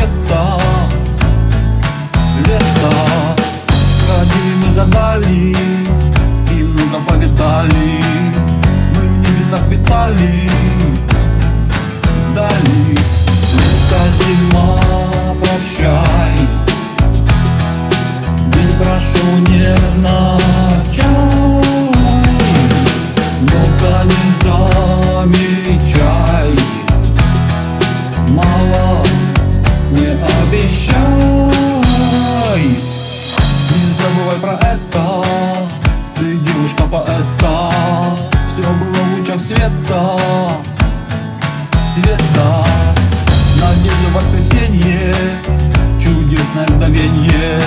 лето, лето. Ходили мы за дали, и много повидали Мы в небесах витали, дали. Лето, зима, прощай. День прошу не нервно Света, цвета Надежда воскресенье, чудесное мгновенье.